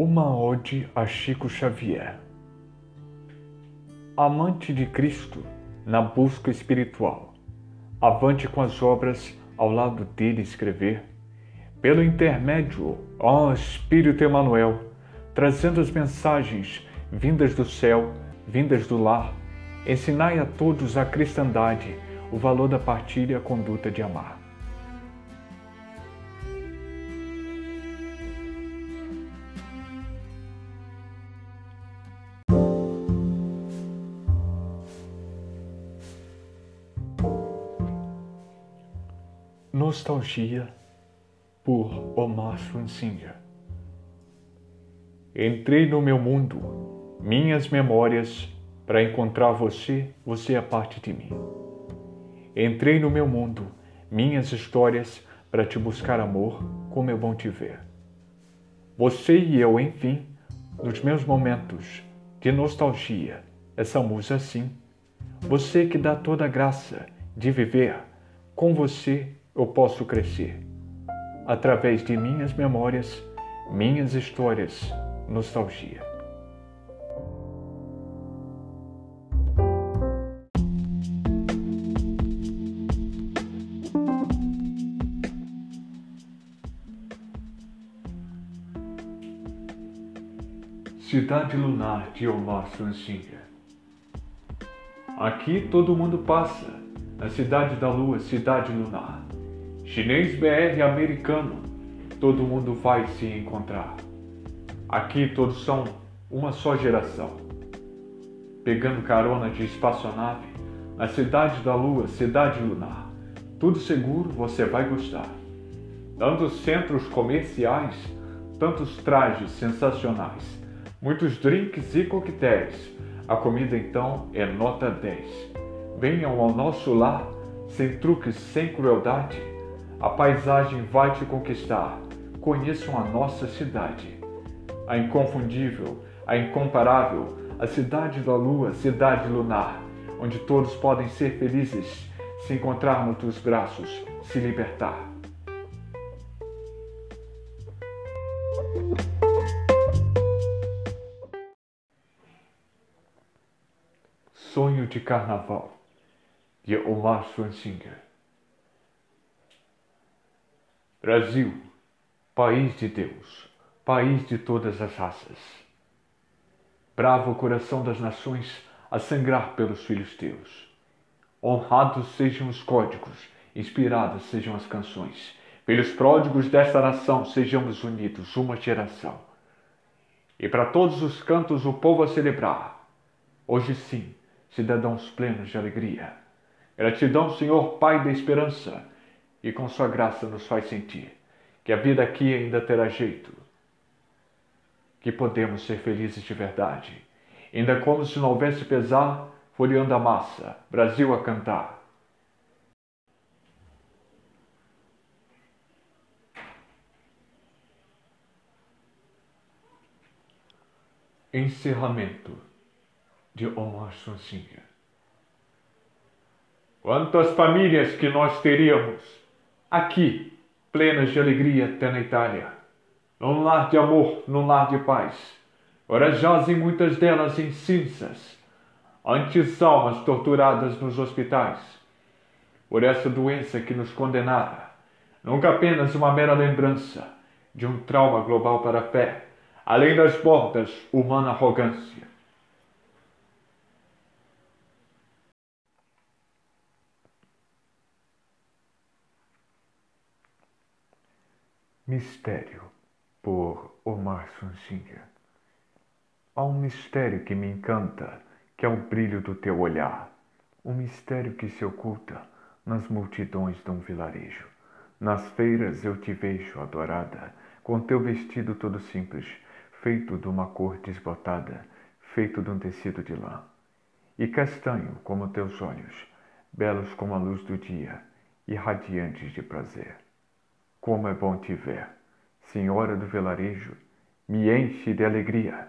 Uma ode a Chico Xavier. Amante de Cristo na busca espiritual, avante com as obras ao lado dele escrever, pelo intermédio, ó Espírito Emanuel, trazendo as mensagens vindas do céu, vindas do lar, ensinai a todos a cristandade, o valor da partilha e a conduta de amar. Nostalgia por Omar Francinha. Entrei no meu mundo, minhas memórias, para encontrar você, você é parte de mim. Entrei no meu mundo, minhas histórias, para te buscar amor, como é bom te ver. Você e eu, enfim, nos meus momentos de nostalgia, essa musa assim. Você que dá toda a graça de viver, com você eu posso crescer. Através de minhas memórias, minhas histórias, nostalgia. Cidade Lunar de Omar Francinha. Aqui todo mundo passa, na Cidade da Lua, Cidade Lunar. Chinês, BR, americano, todo mundo vai se encontrar. Aqui todos são uma só geração. Pegando carona de espaçonave, na cidade da lua, cidade lunar. Tudo seguro, você vai gostar. Tantos centros comerciais, tantos trajes sensacionais, muitos drinks e coquetéis. A comida então é nota 10. Venham ao nosso lar, sem truques, sem crueldade a paisagem vai te conquistar. Conheçam a nossa cidade. A inconfundível, a incomparável, a cidade da lua, cidade lunar, onde todos podem ser felizes, se encontrar nos teus braços, se libertar. Sonho de Carnaval, de Omar Schwarzenegger. Brasil, país de Deus, país de todas as raças. Bravo coração das nações a sangrar pelos filhos teus. Honrados sejam os códigos, inspiradas sejam as canções. Pelos pródigos desta nação sejamos unidos, uma geração. E para todos os cantos o povo a celebrar. Hoje sim, cidadãos plenos de alegria. Gratidão, Senhor Pai da esperança e com Sua graça nos faz sentir que a vida aqui ainda terá jeito, que podemos ser felizes de verdade, ainda como se não houvesse pesar, folheando a massa, Brasil a cantar. Encerramento de Omar Sonsinha. Quantas famílias que nós teríamos aqui, plenas de alegria até na Itália, num lar de amor, num lar de paz. Ora jazem muitas delas em cinzas, antes almas torturadas nos hospitais, por essa doença que nos condenara, nunca apenas uma mera lembrança de um trauma global para a fé, além das bordas, humana arrogância. Mistério, por Omar Sunsinha. Há um mistério que me encanta, que é o brilho do teu olhar. Um mistério que se oculta nas multidões de um vilarejo. Nas feiras eu te vejo, adorada, com teu vestido todo simples, feito de uma cor desbotada, feito de um tecido de lã. E castanho como teus olhos, belos como a luz do dia, e radiantes de prazer. Como é bom te ver, senhora do velarejo, me enche de alegria.